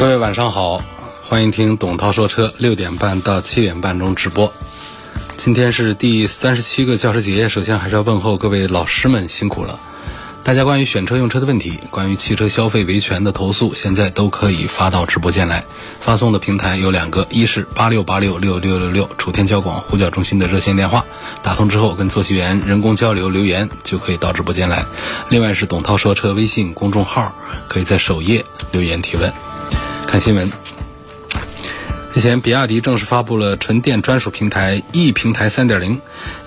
各位晚上好，欢迎听董涛说车，六点半到七点半钟直播。今天是第三十七个教师节，首先还是要问候各位老师们辛苦了。大家关于选车用车的问题，关于汽车消费维权的投诉，现在都可以发到直播间来。发送的平台有两个，一是八六八六六六六六楚天交广呼叫中心的热线电话，打通之后跟坐席员人工交流留言就可以到直播间来。另外是董涛说车微信公众号，可以在首页留言提问。看新闻。日前，比亚迪正式发布了纯电专属平台 E 平台3.0。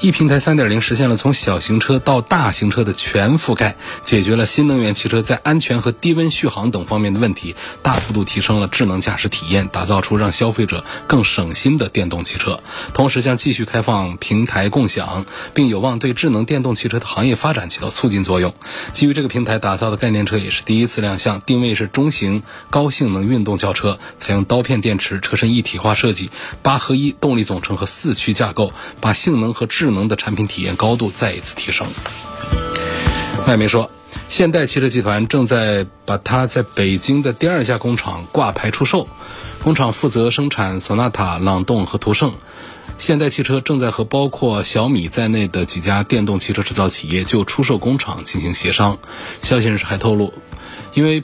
E 平台3.0实现了从小型车到大型车的全覆盖，解决了新能源汽车在安全和低温续航等方面的问题，大幅度提升了智能驾驶体验，打造出让消费者更省心的电动汽车。同时，将继续开放平台共享，并有望对智能电动汽车的行业发展起到促进作用。基于这个平台打造的概念车也是第一次亮相，定位是中型高性能运动轿车，采用刀片电池，车身一体化设计，八合一动力总成和四驱架构，把性能和智能的产品体验高度再一次提升。外媒说，现代汽车集团正在把它在北京的第二家工厂挂牌出售，工厂负责生产索纳塔、朗动和途胜。现代汽车正在和包括小米在内的几家电动汽车制造企业就出售工厂进行协商。消息人士还透露，因为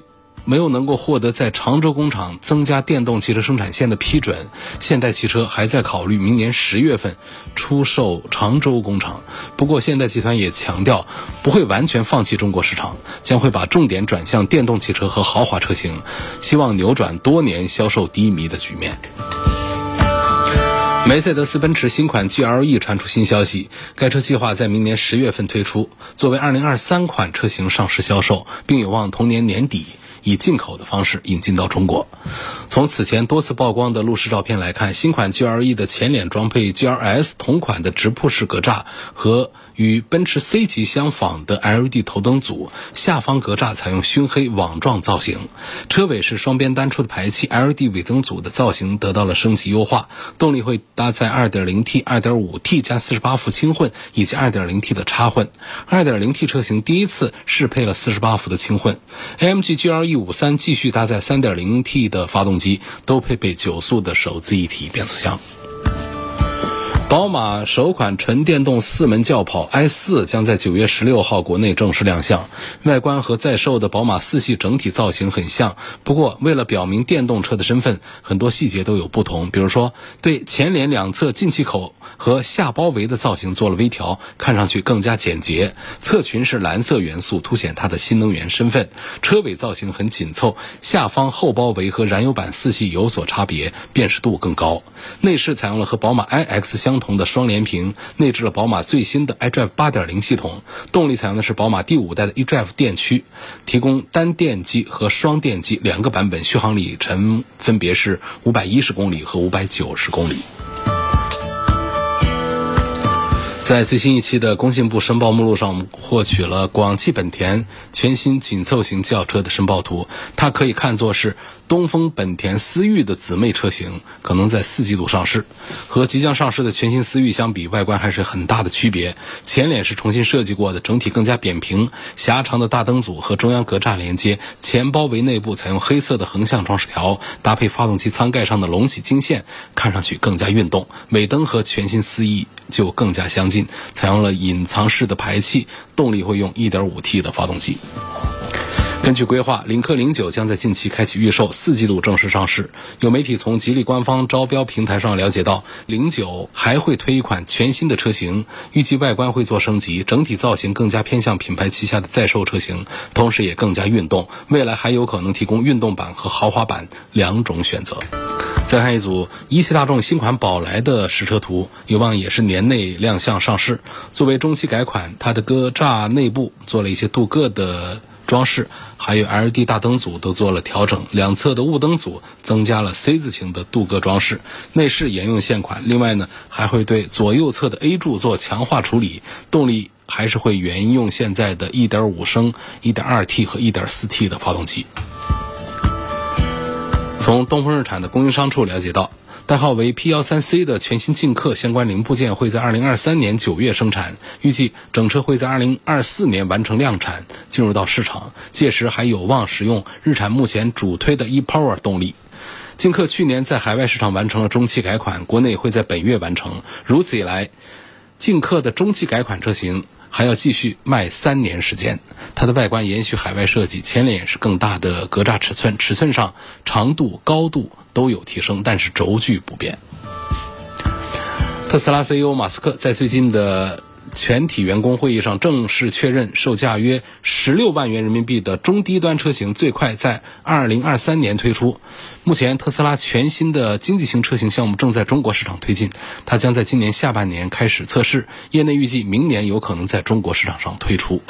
没有能够获得在常州工厂增加电动汽车生产线的批准，现代汽车还在考虑明年十月份出售常州工厂。不过，现代集团也强调不会完全放弃中国市场，将会把重点转向电动汽车和豪华车型，希望扭转多年销售低迷的局面。梅赛德斯奔驰新款 GLE 传出新消息，该车计划在明年十月份推出，作为2023款车型上市销售，并有望同年年底以进口的方式引进到中国。从此前多次曝光的路试照片来看，新款 GLE 的前脸装配 GLS 同款的直瀑式格栅和与奔驰 C 级相仿的 LED 头灯组，下方格栅采用熏黑网状造型，车尾是双边单出的排气，LED 尾灯组的造型得到了升级优化，动力会搭载 2.0T、2.5T 加48伏轻混以及 2.0T 的插混，2.0T 车型第一次适配了48伏的轻混，AMG GLE E 五三继续搭载 3.0T 的发动机，都配备九速的手自一体变速箱。宝马首款纯电动四门轿跑 i4 将在九月十六号国内正式亮相。外观和在售的宝马四系整体造型很像，不过为了表明电动车的身份，很多细节都有不同。比如说，对前脸两侧进气口和下包围的造型做了微调，看上去更加简洁。侧裙是蓝色元素，凸显它的新能源身份。车尾造型很紧凑，下方后包围和燃油版四系有所差别，辨识度更高。内饰采用了和宝马 iX 相同的双联屏，内置了宝马最新的 iDrive 8.0系统，动力采用的是宝马第五代的 eDrive 电驱，提供单电机和双电机两个版本，续航里程分别是五百一十公里和五百九十公里。在最新一期的工信部申报目录上，我们获取了广汽本田全新紧凑型轿车的申报图，它可以看作是东风本田思域的姊妹车型，可能在四季度上市。和即将上市的全新思域相比，外观还是很大的区别。前脸是重新设计过的，整体更加扁平，狭长的大灯组和中央格栅连接，前包围内部采用黑色的横向装饰条，搭配发动机舱盖上的隆起金线，看上去更加运动。尾灯和全新思域就更加相近。采用了隐藏式的排气，动力会用 1.5T 的发动机。根据规划，领克零九将在近期开启预售，四季度正式上市。有媒体从吉利官方招标平台上了解到，零九还会推一款全新的车型，预计外观会做升级，整体造型更加偏向品牌旗下的在售车型，同时也更加运动。未来还有可能提供运动版和豪华版两种选择。再看一组一汽大众新款宝来的实车图，有望也是年内亮相上市。作为中期改款，它的格栅内部做了一些镀铬的装饰，还有 LED 大灯组都做了调整，两侧的雾灯组增加了 C 字形的镀铬装饰，内饰沿用现款。另外呢，还会对左右侧的 A 柱做强化处理，动力还是会沿用现在的1.5升、1.2T 和 1.4T 的发动机。从东风日产的供应商处了解到。代号为 P13C 的全新劲客相关零部件会在2023年9月生产，预计整车会在2024年完成量产，进入到市场。届时还有望使用日产目前主推的 ePower 动力。劲客去年在海外市场完成了中期改款，国内会在本月完成。如此一来，劲客的中期改款车型还要继续卖三年时间。它的外观延续海外设计，前脸是更大的格栅尺寸，尺寸上长度、高度。都有提升，但是轴距不变。特斯拉 CEO 马斯克在最近的全体员工会议上正式确认，售价约十六万元人民币的中低端车型最快在二零二三年推出。目前，特斯拉全新的经济型车型项目正在中国市场推进，它将在今年下半年开始测试，业内预计明年有可能在中国市场上推出。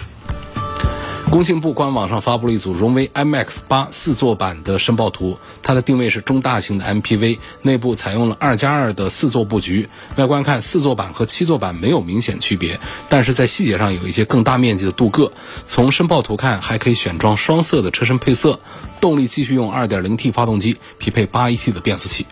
工信部官网上发布了一组荣威 MX 八四座版的申报图，它的定位是中大型的 MPV，内部采用了二加二的四座布局。外观看四座版和七座版没有明显区别，但是在细节上有一些更大面积的镀铬。从申报图看，还可以选装双色的车身配色。动力继续用 2.0T 发动机，匹配 8AT 的变速器。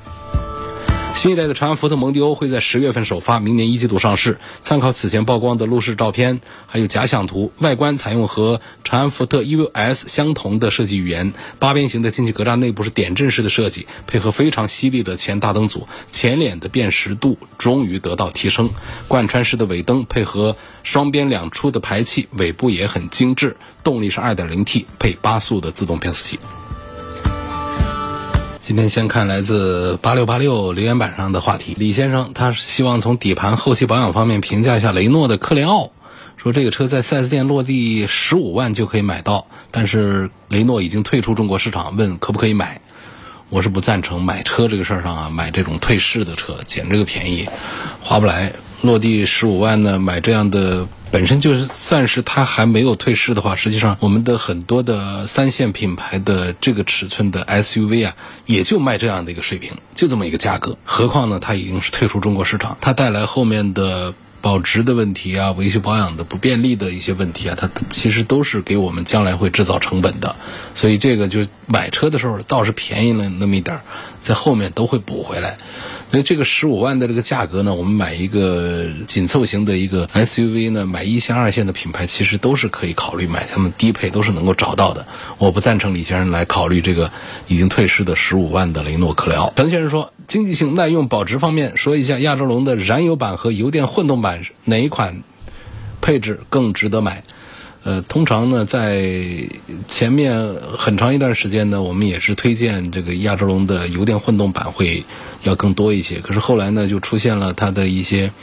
新一代的长安福特蒙迪欧会在十月份首发，明年一季度上市。参考此前曝光的路试照片，还有假想图，外观采用和长安福特 EVS 相同的设计语言。八边形的进气格栅内部是点阵式的设计，配合非常犀利的前大灯组，前脸的辨识度终于得到提升。贯穿式的尾灯配合双边两出的排气，尾部也很精致。动力是 2.0T 配八速的自动变速器。今天先看来自八六八六留言板上的话题，李先生他希望从底盘后期保养方面评价一下雷诺的科雷奥，说这个车在 4S 店落地十五万就可以买到，但是雷诺已经退出中国市场，问可不可以买？我是不赞成买车这个事儿上啊，买这种退市的车，捡这个便宜，划不来。落地十五万呢，买这样的。本身就是算是它还没有退市的话，实际上我们的很多的三线品牌的这个尺寸的 SUV 啊，也就卖这样的一个水平，就这么一个价格。何况呢，它已经是退出中国市场，它带来后面的保值的问题啊，维修保养的不便利的一些问题啊，它其实都是给我们将来会制造成本的。所以这个就买车的时候倒是便宜了那么一点儿，在后面都会补回来。所以这个十五万的这个价格呢，我们买一个紧凑型的一个 SUV 呢，买一线二线的品牌，其实都是可以考虑买他们低配，都是能够找到的。我不赞成李先生来考虑这个已经退市的十五万的雷诺克莱奥。陈先生说，经济性、耐用、保值方面，说一下亚洲龙的燃油版和油电混动版哪一款配置更值得买？呃，通常呢，在前面很长一段时间呢，我们也是推荐这个亚洲龙的油电混动版会要更多一些。可是后来呢，就出现了它的一些，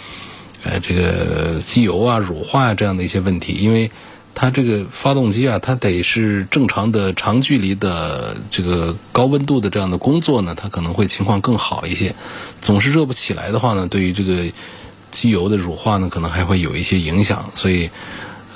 呃，这个机油啊、乳化啊这样的一些问题。因为它这个发动机啊，它得是正常的长距离的这个高温度的这样的工作呢，它可能会情况更好一些。总是热不起来的话呢，对于这个机油的乳化呢，可能还会有一些影响。所以。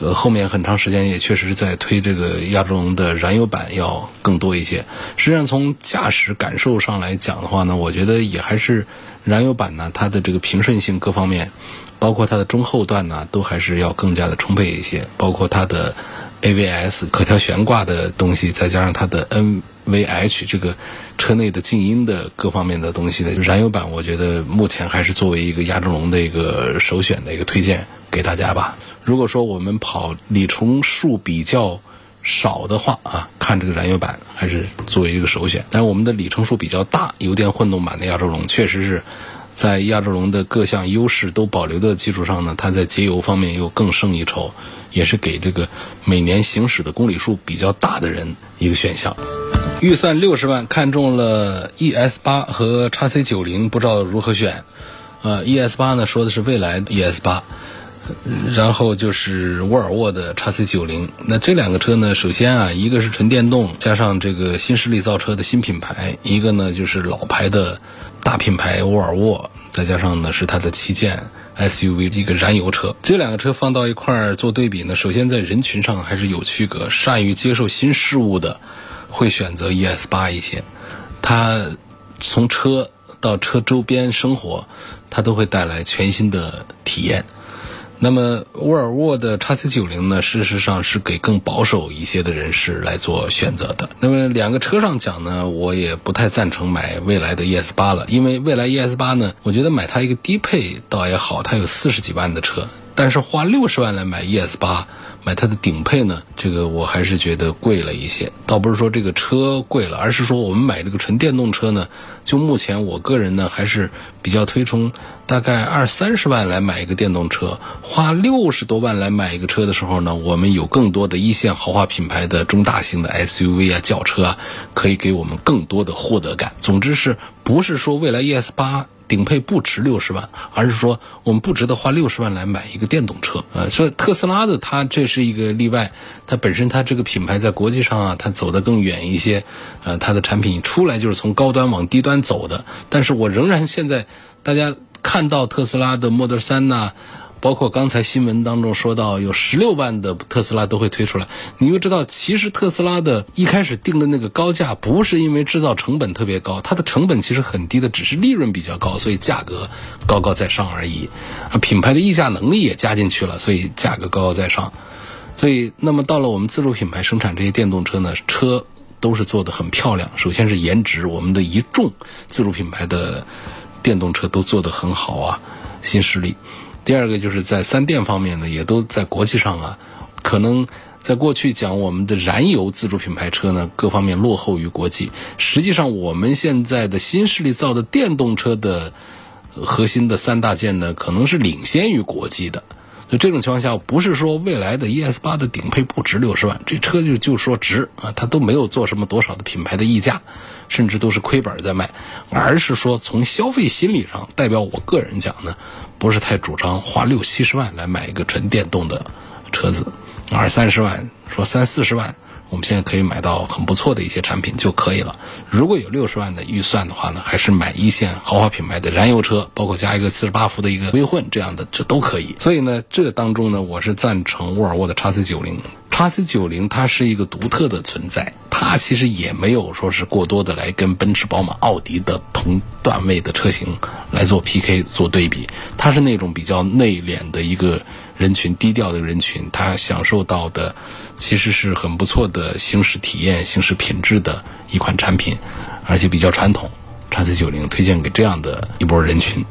呃，后面很长时间也确实是在推这个亚洲龙的燃油版要更多一些。实际上，从驾驶感受上来讲的话呢，我觉得也还是燃油版呢，它的这个平顺性各方面，包括它的中后段呢，都还是要更加的充沛一些。包括它的 AVS 可调悬挂的东西，再加上它的 NVH 这个车内的静音的各方面的东西的燃油版，我觉得目前还是作为一个亚洲龙的一个首选的一个推荐给大家吧。如果说我们跑里程数比较少的话啊，看这个燃油版还是作为一个首选。但是我们的里程数比较大，油电混动版的亚洲龙确实是在亚洲龙的各项优势都保留的基础上呢，它在节油方面又更胜一筹，也是给这个每年行驶的公里数比较大的人一个选项。预算六十万，看中了 ES 八和叉 C 九零，不知道如何选。呃，ES 八呢说的是未来 ES 八。然后就是沃尔沃的 x C 九零，那这两个车呢，首先啊，一个是纯电动，加上这个新势力造车的新品牌；一个呢就是老牌的大品牌沃尔沃，再加上呢是它的旗舰 SUV 一个燃油车。这两个车放到一块儿做对比呢，首先在人群上还是有区隔，善于接受新事物的会选择 ES 八一些，它从车到车周边生活，它都会带来全新的体验。那么沃尔沃的 x C 九零呢，事实上是给更保守一些的人士来做选择的。那么两个车上讲呢，我也不太赞成买未来的 ES 八了，因为未来 ES 八呢，我觉得买它一个低配倒也好，它有四十几万的车，但是花六十万来买 ES 八。买它的顶配呢，这个我还是觉得贵了一些。倒不是说这个车贵了，而是说我们买这个纯电动车呢，就目前我个人呢还是比较推崇，大概二三十万来买一个电动车，花六十多万来买一个车的时候呢，我们有更多的一线豪华品牌的中大型的 SUV 啊、轿车啊，可以给我们更多的获得感。总之是不是说未来 ES 八？顶配不值六十万，而是说我们不值得花六十万来买一个电动车。呃，所以特斯拉的它这是一个例外，它本身它这个品牌在国际上啊，它走得更远一些。呃，它的产品出来就是从高端往低端走的。但是我仍然现在大家看到特斯拉的 Model 三呐。包括刚才新闻当中说到，有十六万的特斯拉都会推出来。你又知道，其实特斯拉的一开始定的那个高价，不是因为制造成本特别高，它的成本其实很低的，只是利润比较高，所以价格高高在上而已。啊，品牌的溢价能力也加进去了，所以价格高高在上。所以，那么到了我们自主品牌生产这些电动车呢，车都是做的很漂亮。首先是颜值，我们的一众自主品牌的电动车都做的很好啊，新势力。第二个就是在三电方面呢，也都在国际上啊，可能在过去讲我们的燃油自主品牌车呢，各方面落后于国际。实际上，我们现在的新势力造的电动车的核心的三大件呢，可能是领先于国际的。所以这种情况下，不是说未来的 ES 八的顶配不值六十万，这车就就说值啊，它都没有做什么多少的品牌的溢价，甚至都是亏本在卖，而是说从消费心理上，代表我个人讲呢。不是太主张花六七十万来买一个纯电动的车子，二三十万说三四十万，我们现在可以买到很不错的一些产品就可以了。如果有六十万的预算的话呢，还是买一线豪华品牌的燃油车，包括加一个四十八伏的一个微混这样的，这都可以。所以呢，这当中呢，我是赞成沃尔沃的 x C 九零。叉 C 九零它是一个独特的存在，它其实也没有说是过多的来跟奔驰、宝马、奥迪的同段位的车型来做 PK 做对比，它是那种比较内敛的一个人群，低调的人群，它享受到的其实是很不错的行驶体验、行驶品质的一款产品，而且比较传统。叉 C 九零推荐给这样的一波人群。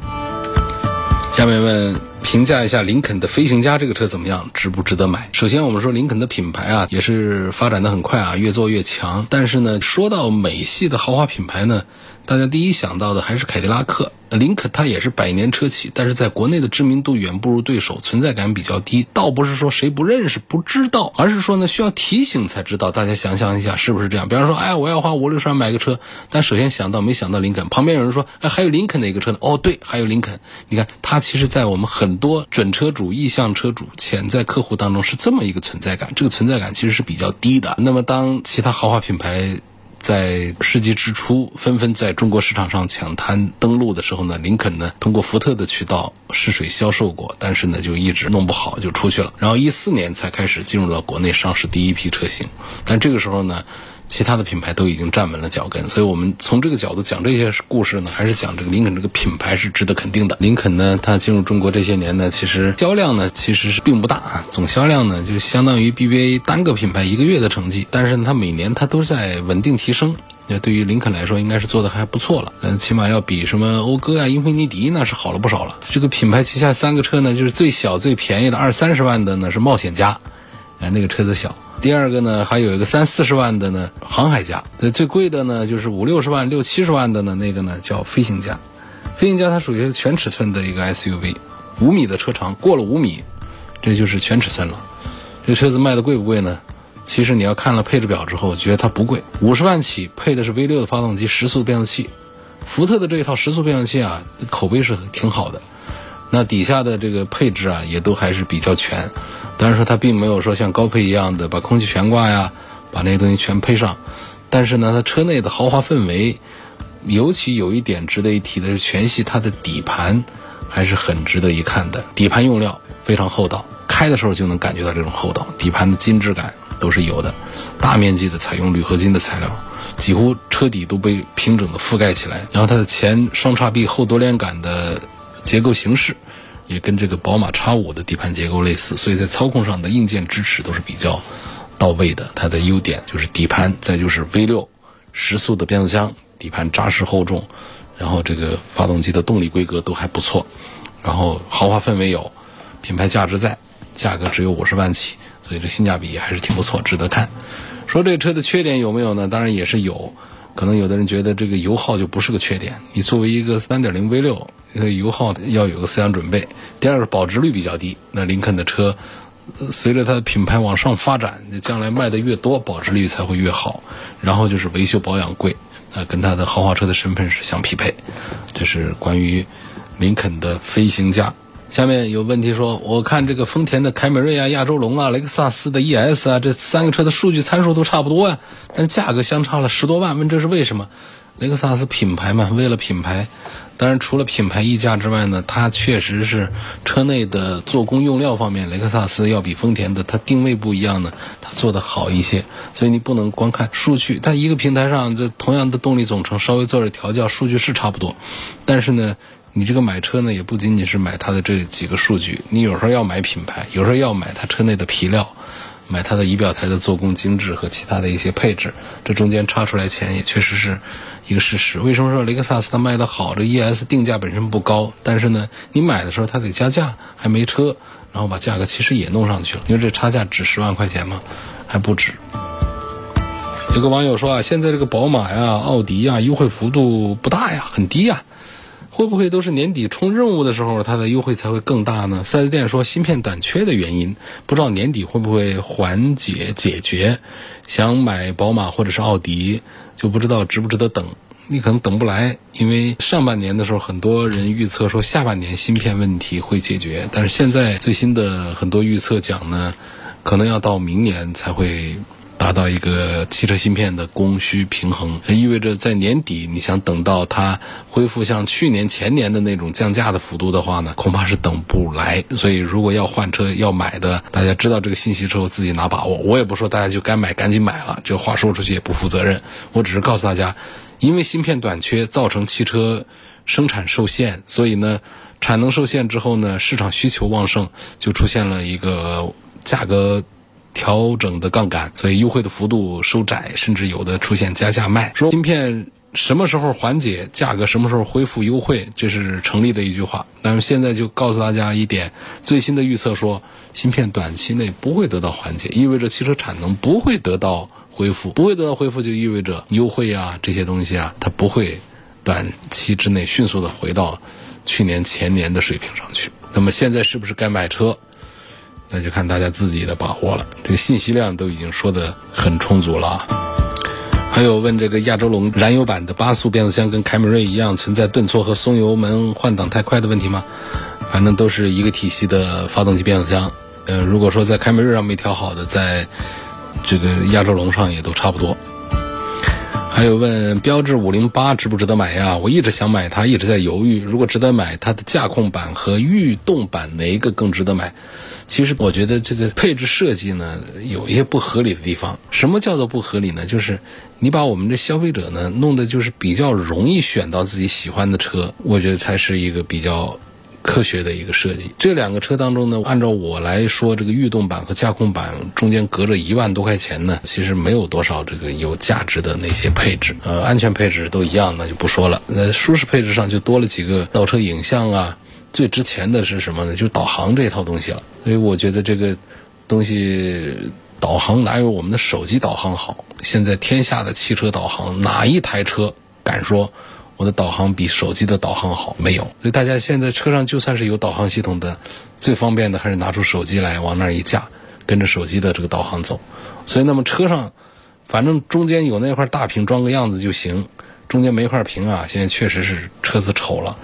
下面问评价一下林肯的飞行家这个车怎么样，值不值得买？首先我们说林肯的品牌啊，也是发展的很快啊，越做越强。但是呢，说到美系的豪华品牌呢。大家第一想到的还是凯迪拉克，林肯它也是百年车企，但是在国内的知名度远不如对手，存在感比较低。倒不是说谁不认识、不知道，而是说呢需要提醒才知道。大家想象一下，是不是这样？比方说，哎，我要花五六十万买个车，但首先想到没想到林肯。旁边有人说，哎，还有林肯的一个车呢。哦，对，还有林肯。你看，它其实，在我们很多准车主、意向车主、潜在客户当中是这么一个存在感。这个存在感其实是比较低的。那么，当其他豪华品牌。在世纪之初，纷纷在中国市场上抢滩登陆的时候呢，林肯呢通过福特的渠道试水销售过，但是呢就一直弄不好就出去了。然后一四年才开始进入到国内上市第一批车型，但这个时候呢。其他的品牌都已经站稳了脚跟，所以我们从这个角度讲这些故事呢，还是讲这个林肯这个品牌是值得肯定的。林肯呢，它进入中国这些年呢，其实销量呢其实是并不大啊，总销量呢就相当于 BBA 单个品牌一个月的成绩，但是呢，它每年它都在稳定提升。那对于林肯来说，应该是做的还不错了，嗯，起码要比什么讴歌啊、英菲尼迪那是好了不少了。这个品牌旗下三个车呢，就是最小最便宜的二三十万的呢是冒险家，哎，那个车子小。第二个呢，还有一个三四十万的呢，航海家。最贵的呢，就是五六十万、六七十万的呢，那个呢叫飞行家。飞行家它属于全尺寸的一个 SUV，五米的车长，过了五米，这就是全尺寸了。这车子卖的贵不贵呢？其实你要看了配置表之后，觉得它不贵。五十万起配的是 V 六的发动机，十速变速器。福特的这一套十速变速器啊，口碑是挺好的。那底下的这个配置啊，也都还是比较全。当然说它并没有说像高配一样的把空气悬挂呀，把那些东西全配上，但是呢，它车内的豪华氛围，尤其有一点值得一提的是，全系它的底盘还是很值得一看的。底盘用料非常厚道，开的时候就能感觉到这种厚道，底盘的精致感都是有的，大面积的采用铝合金的材料。几乎车底都被平整的覆盖起来，然后它的前双叉臂后多连杆的结构形式，也跟这个宝马 X5 的底盘结构类似，所以在操控上的硬件支持都是比较到位的。它的优点就是底盘，再就是 V6 时速的变速箱，底盘扎实厚重，然后这个发动机的动力规格都还不错，然后豪华氛围有，品牌价值在，价格只有五十万起，所以这性价比还是挺不错，值得看。说这车的缺点有没有呢？当然也是有，可能有的人觉得这个油耗就不是个缺点。你作为一个3.0 V6，油耗要有个思想准备。第二个保值率比较低。那林肯的车，随着它的品牌往上发展，将来卖的越多，保值率才会越好。然后就是维修保养贵，啊，跟它的豪华车的身份是相匹配。这是关于林肯的飞行家。下面有问题说，我看这个丰田的凯美瑞啊、亚洲龙啊、雷克萨斯的 ES 啊，这三个车的数据参数都差不多啊，但价格相差了十多万，问这是为什么？雷克萨斯品牌嘛，为了品牌，当然除了品牌溢价之外呢，它确实是车内的做工用料方面，雷克萨斯要比丰田的它定位不一样呢，它做的好一些，所以你不能光看数据，它一个平台上这同样的动力总成稍微做点调教，数据是差不多，但是呢。你这个买车呢，也不仅仅是买它的这几个数据，你有时候要买品牌，有时候要买它车内的皮料，买它的仪表台的做工精致和其他的一些配置，这中间差出来钱也确实是一个事实。为什么说雷克萨斯它卖的好？这 ES 定价本身不高，但是呢，你买的时候它得加价，还没车，然后把价格其实也弄上去了。因为这差价值十万块钱吗？还不止。有个网友说啊，现在这个宝马呀、奥迪呀，优惠幅度不大呀，很低呀。会不会都是年底冲任务的时候，它的优惠才会更大呢？4S 店说芯片短缺的原因，不知道年底会不会缓解解决。想买宝马或者是奥迪，就不知道值不值得等。你可能等不来，因为上半年的时候，很多人预测说下半年芯片问题会解决，但是现在最新的很多预测讲呢，可能要到明年才会。达到一个汽车芯片的供需平衡，意味着在年底，你想等到它恢复像去年前年的那种降价的幅度的话呢，恐怕是等不来。所以，如果要换车要买的，大家知道这个信息之后自己拿把握。我也不说大家就该买赶紧买了，这话说出去也不负责任。我只是告诉大家，因为芯片短缺造成汽车生产受限，所以呢，产能受限之后呢，市场需求旺盛，就出现了一个价格。调整的杠杆，所以优惠的幅度收窄，甚至有的出现加价卖。说芯片什么时候缓解，价格什么时候恢复优惠，这是成立的一句话。但是现在就告诉大家一点，最新的预测说，芯片短期内不会得到缓解，意味着汽车产能不会得到恢复，不会得到恢复就意味着优惠啊这些东西啊，它不会短期之内迅速的回到去年前年的水平上去。那么现在是不是该买车？那就看大家自己的把握了。这个信息量都已经说的很充足了啊。还有问这个亚洲龙燃油版的八速变速箱跟凯美瑞一样存在顿挫和松油门换挡太快的问题吗？反正都是一个体系的发动机变速箱。呃，如果说在凯美瑞上没调好的，在这个亚洲龙上也都差不多。还有问标致五零八值不值得买呀？我一直想买它，一直在犹豫。如果值得买，它的驾控版和御动版哪一个更值得买？其实我觉得这个配置设计呢，有一些不合理的地方。什么叫做不合理呢？就是你把我们的消费者呢弄得就是比较容易选到自己喜欢的车，我觉得才是一个比较科学的一个设计。这两个车当中呢，按照我来说，这个御动版和驾控版中间隔着一万多块钱呢，其实没有多少这个有价值的那些配置。呃，安全配置都一样，那就不说了。那舒适配置上就多了几个倒车影像啊。最值钱的是什么呢？就是导航这套东西了。所以我觉得这个东西导航哪有我们的手机导航好？现在天下的汽车导航，哪一台车敢说我的导航比手机的导航好？没有。所以大家现在车上就算是有导航系统的，最方便的还是拿出手机来往那儿一架，跟着手机的这个导航走。所以那么车上，反正中间有那块大屏装个样子就行。中间没块屏啊，现在确实是车子丑了。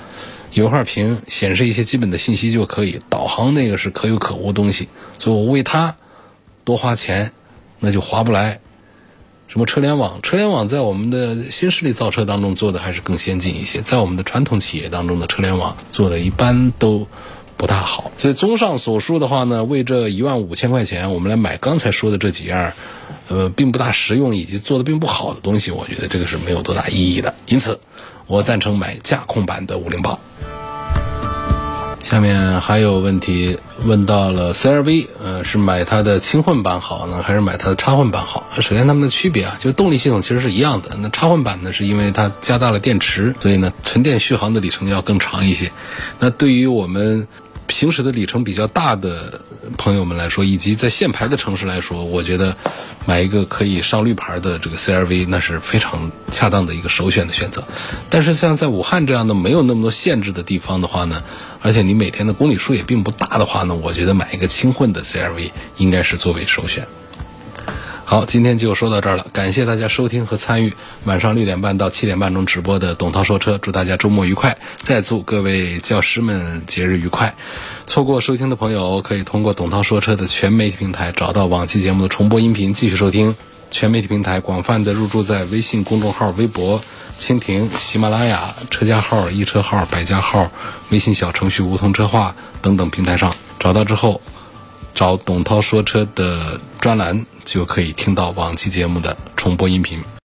有块屏显示一些基本的信息就可以，导航那个是可有可无东西，所以我为它多花钱，那就划不来。什么车联网，车联网在我们的新势力造车当中做的还是更先进一些，在我们的传统企业当中的车联网做的一般都不大好。所以综上所述的话呢，为这一万五千块钱，我们来买刚才说的这几样，呃，并不大实用以及做的并不好的东西，我觉得这个是没有多大意义的。因此，我赞成买驾控版的五菱八。下面还有问题问到了 CRV，呃，是买它的轻混版好呢，还是买它的插混版好？首先它们的区别啊，就是动力系统其实是一样的。那插混版呢，是因为它加大了电池，所以呢，纯电续航的里程要更长一些。那对于我们行驶的里程比较大的朋友们来说，以及在限牌的城市来说，我觉得买一个可以上绿牌的这个 CRV，那是非常恰当的一个首选的选择。但是像在武汉这样的没有那么多限制的地方的话呢，而且你每天的公里数也并不大的话呢，我觉得买一个轻混的 CRV 应该是作为首选。好，今天就说到这儿了，感谢大家收听和参与晚上六点半到七点半钟直播的董涛说车，祝大家周末愉快，再祝各位教师们节日愉快。错过收听的朋友，可以通过董涛说车的全媒体平台找到往期节目的重播音频，继续收听。全媒体平台广泛的入驻在微信公众号、微博、蜻蜓、喜马拉雅、车家号、易车号、百家号、微信小程序梧桐车话等等平台上，找到之后。找董涛说车的专栏，就可以听到往期节目的重播音频。